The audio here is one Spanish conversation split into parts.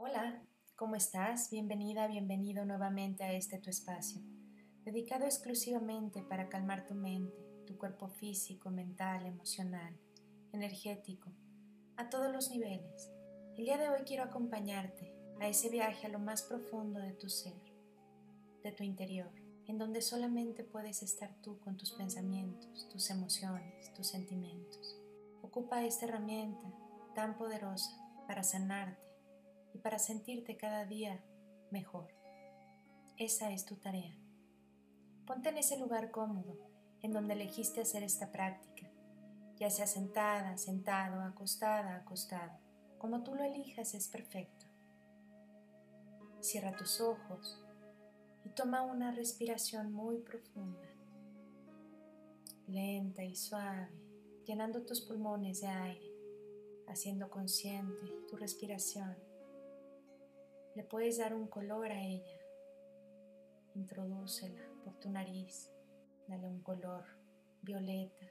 Hola, ¿cómo estás? Bienvenida, bienvenido nuevamente a este tu espacio, dedicado exclusivamente para calmar tu mente, tu cuerpo físico, mental, emocional, energético, a todos los niveles. El día de hoy quiero acompañarte a ese viaje a lo más profundo de tu ser, de tu interior, en donde solamente puedes estar tú con tus pensamientos, tus emociones, tus sentimientos. Ocupa esta herramienta tan poderosa para sanarte y para sentirte cada día mejor. Esa es tu tarea. Ponte en ese lugar cómodo en donde elegiste hacer esta práctica, ya sea sentada, sentado, acostada, acostado. Como tú lo elijas es perfecto. Cierra tus ojos y toma una respiración muy profunda, lenta y suave, llenando tus pulmones de aire, haciendo consciente tu respiración le puedes dar un color a ella. Introdúcela por tu nariz. Dale un color violeta,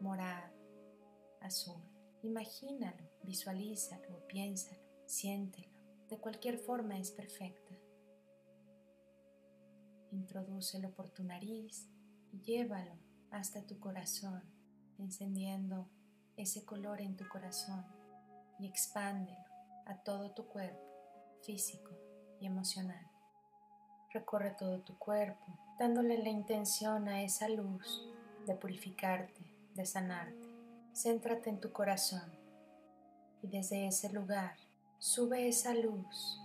morado, azul. Imagínalo, visualízalo, piénsalo, siéntelo. De cualquier forma es perfecta. Introdúcelo por tu nariz y llévalo hasta tu corazón, encendiendo ese color en tu corazón y expándelo a todo tu cuerpo físico y emocional. Recorre todo tu cuerpo, dándole la intención a esa luz de purificarte, de sanarte. Céntrate en tu corazón y desde ese lugar sube esa luz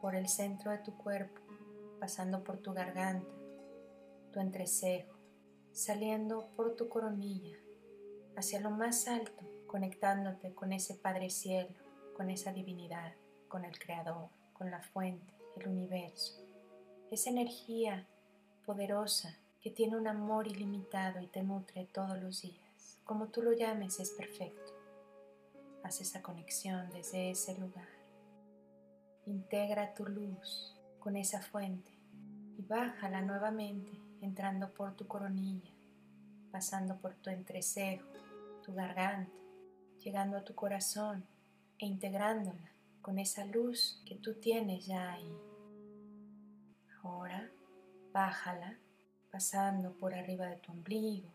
por el centro de tu cuerpo, pasando por tu garganta, tu entrecejo, saliendo por tu coronilla, hacia lo más alto, conectándote con ese Padre Cielo, con esa divinidad con el Creador, con la fuente, el universo. Esa energía poderosa que tiene un amor ilimitado y te nutre todos los días. Como tú lo llames es perfecto. Haz esa conexión desde ese lugar. Integra tu luz con esa fuente y bájala nuevamente entrando por tu coronilla, pasando por tu entrecejo, tu garganta, llegando a tu corazón e integrándola con esa luz que tú tienes ya ahí. Ahora bájala pasando por arriba de tu ombligo,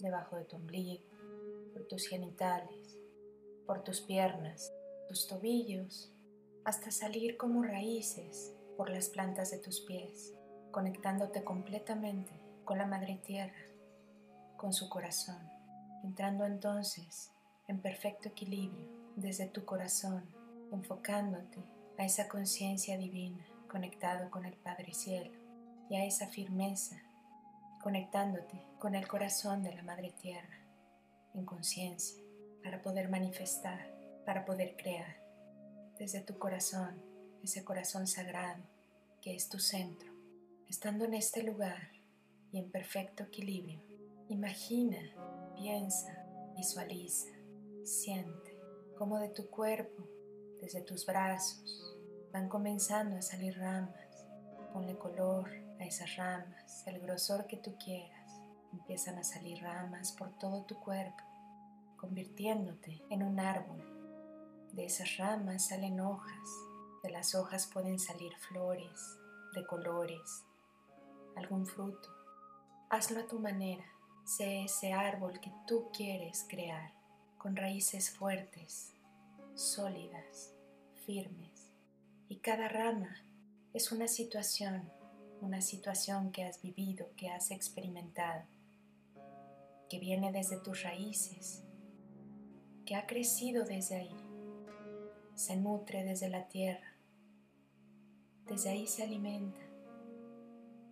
debajo de tu ombligo, por tus genitales, por tus piernas, tus tobillos, hasta salir como raíces por las plantas de tus pies, conectándote completamente con la Madre Tierra, con su corazón, entrando entonces en perfecto equilibrio desde tu corazón enfocándote a esa conciencia divina conectado con el Padre Cielo y a esa firmeza, conectándote con el corazón de la Madre Tierra en conciencia para poder manifestar, para poder crear desde tu corazón, ese corazón sagrado que es tu centro. Estando en este lugar y en perfecto equilibrio, imagina, piensa, visualiza, siente cómo de tu cuerpo desde tus brazos van comenzando a salir ramas. Ponle color a esas ramas, el grosor que tú quieras. Empiezan a salir ramas por todo tu cuerpo, convirtiéndote en un árbol. De esas ramas salen hojas, de las hojas pueden salir flores de colores, algún fruto. Hazlo a tu manera, sé ese árbol que tú quieres crear, con raíces fuertes, sólidas, firmes. Y cada rama es una situación, una situación que has vivido, que has experimentado, que viene desde tus raíces, que ha crecido desde ahí, se nutre desde la tierra, desde ahí se alimenta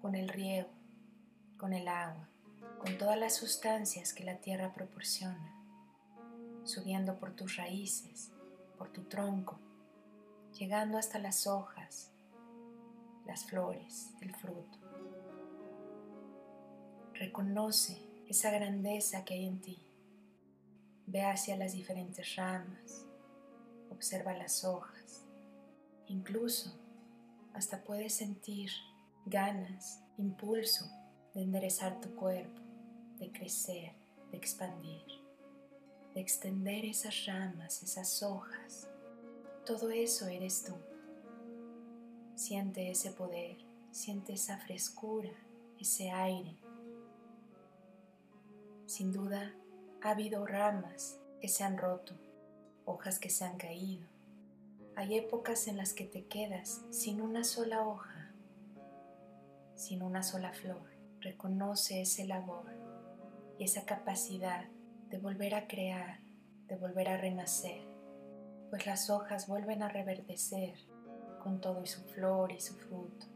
con el riego, con el agua, con todas las sustancias que la tierra proporciona, subiendo por tus raíces, por tu tronco, llegando hasta las hojas, las flores, el fruto. Reconoce esa grandeza que hay en ti. Ve hacia las diferentes ramas, observa las hojas, incluso hasta puedes sentir ganas, impulso de enderezar tu cuerpo, de crecer, de expandir de extender esas ramas, esas hojas, Todo eso eres tú. Siente ese poder, siente esa frescura, ese aire. Sin duda, ha habido ramas que se han roto, hojas que se han caído. Hay épocas en las que te quedas sin una sola hoja, sin una sola flor. Reconoce ese labor y esa capacidad de volver a crear, de volver a renacer, pues las hojas vuelven a reverdecer con todo y su flor y su fruto.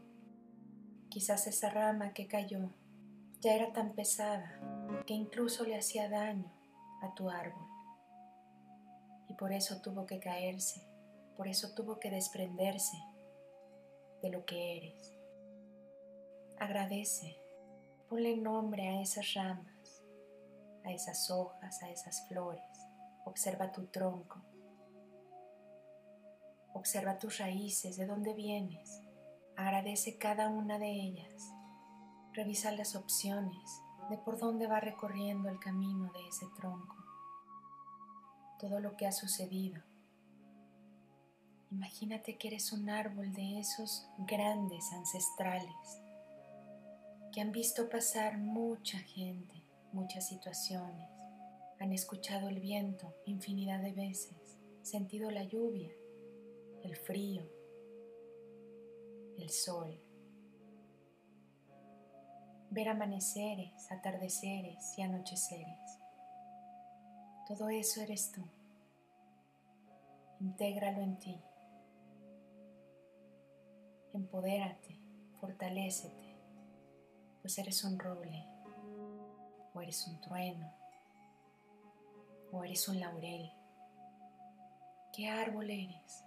Quizás esa rama que cayó ya era tan pesada que incluso le hacía daño a tu árbol. Y por eso tuvo que caerse, por eso tuvo que desprenderse de lo que eres. Agradece, ponle nombre a esas ramas, a esas hojas, a esas flores. Observa tu tronco. Observa tus raíces, de dónde vienes. Agradece cada una de ellas. Revisa las opciones de por dónde va recorriendo el camino de ese tronco. Todo lo que ha sucedido. Imagínate que eres un árbol de esos grandes ancestrales que han visto pasar mucha gente, muchas situaciones, han escuchado el viento infinidad de veces, sentido la lluvia, el frío, el sol, ver amaneceres, atardeceres y anocheceres. Todo eso eres tú. Intégralo en ti. Empodérate, fortalécete, pues eres un roble, o eres un trueno, o eres un laurel. ¿Qué árbol eres?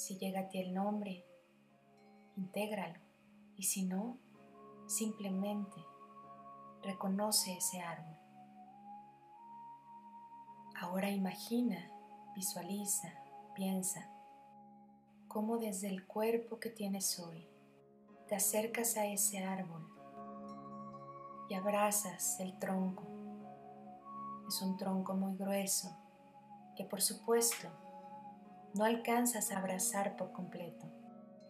Si llega a ti el nombre, intégralo. Y si no, simplemente reconoce ese árbol. Ahora imagina, visualiza, piensa cómo desde el cuerpo que tienes hoy te acercas a ese árbol y abrazas el tronco. Es un tronco muy grueso que por supuesto no alcanzas a abrazar por completo,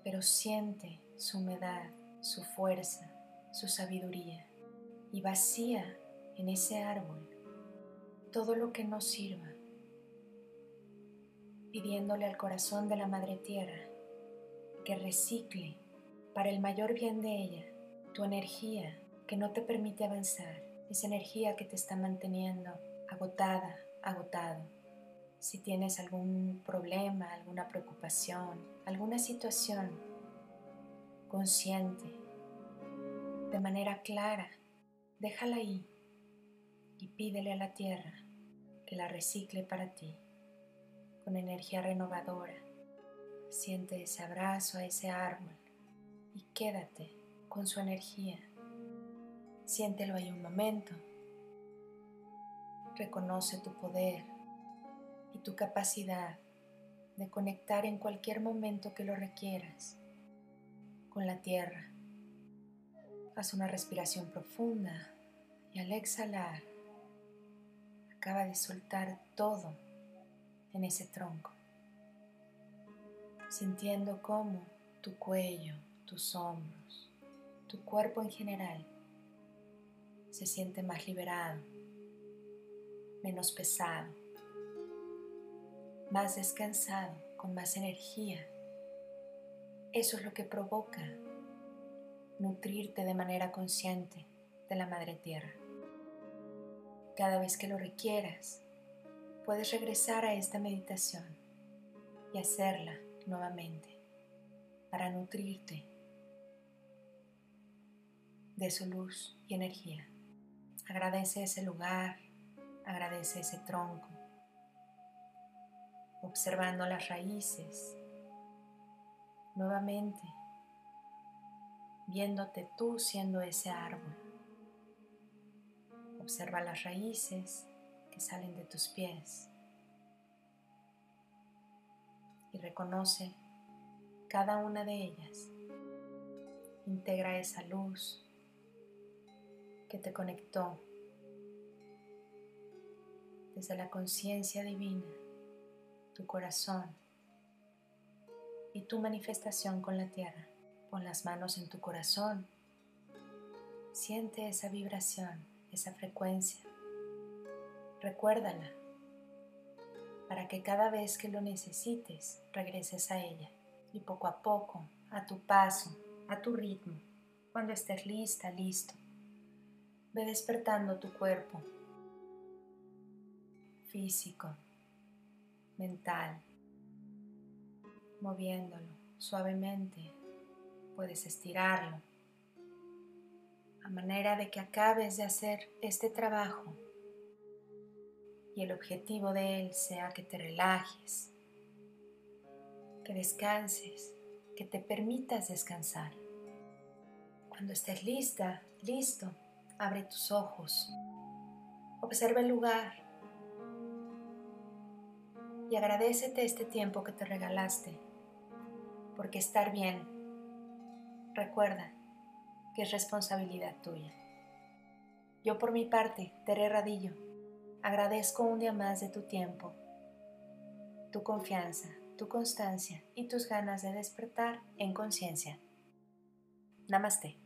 pero siente su humedad, su fuerza, su sabiduría y vacía en ese árbol todo lo que no sirva, pidiéndole al corazón de la Madre Tierra que recicle para el mayor bien de ella tu energía que no te permite avanzar, esa energía que te está manteniendo agotada, agotado si tienes algún problema, alguna preocupación, alguna situación consciente, de manera clara, déjala ahí y pídele a la tierra que la recicle para ti con energía renovadora. Siente ese abrazo a ese árbol y quédate con su energía. Siéntelo ahí un momento. Reconoce tu poder, tu capacidad de conectar en cualquier momento que lo requieras con la tierra. Haz una respiración profunda y al exhalar acaba de soltar todo en ese tronco, sintiendo cómo tu cuello, tus hombros, tu cuerpo en general se siente más liberado, menos pesado más descansado, con más energía. Eso es lo que provoca nutrirte de manera consciente de la Madre Tierra. Cada vez que lo requieras, puedes regresar a esta meditación y hacerla nuevamente para nutrirte de su luz y energía. Agradece ese lugar, agradece ese tronco, observando las raíces, nuevamente viéndote tú siendo ese árbol. Observa las raíces que salen de tus pies y reconoce cada una de ellas. Integra esa luz que te conectó desde la conciencia divina tu corazón tu manifestación con la tierra. Pon las manos en tu corazón. Siente esa vibración, esa frecuencia. Recuérdala para que cada vez que lo necesites regreses a ella y poco a poco, a tu paso, a tu ritmo, cuando estés lista, listo, ve despertando tu cuerpo físico, mental, moviéndolo suavemente. Puedes estirarlo a manera de que acabes de hacer este trabajo y el objetivo de él sea que te relajes, que descanses, que te permitas descansar. Cuando estés lista, listo, abre tus ojos, observa el lugar y agradecete este tiempo que te regalaste, porque estar bien, recuerda que es responsabilidad tuya. Yo por mi parte, Tere Radillo, Agradezco un día más de tu tiempo, tu confianza, tu constancia y tus ganas de despertar en conciencia. Namaste.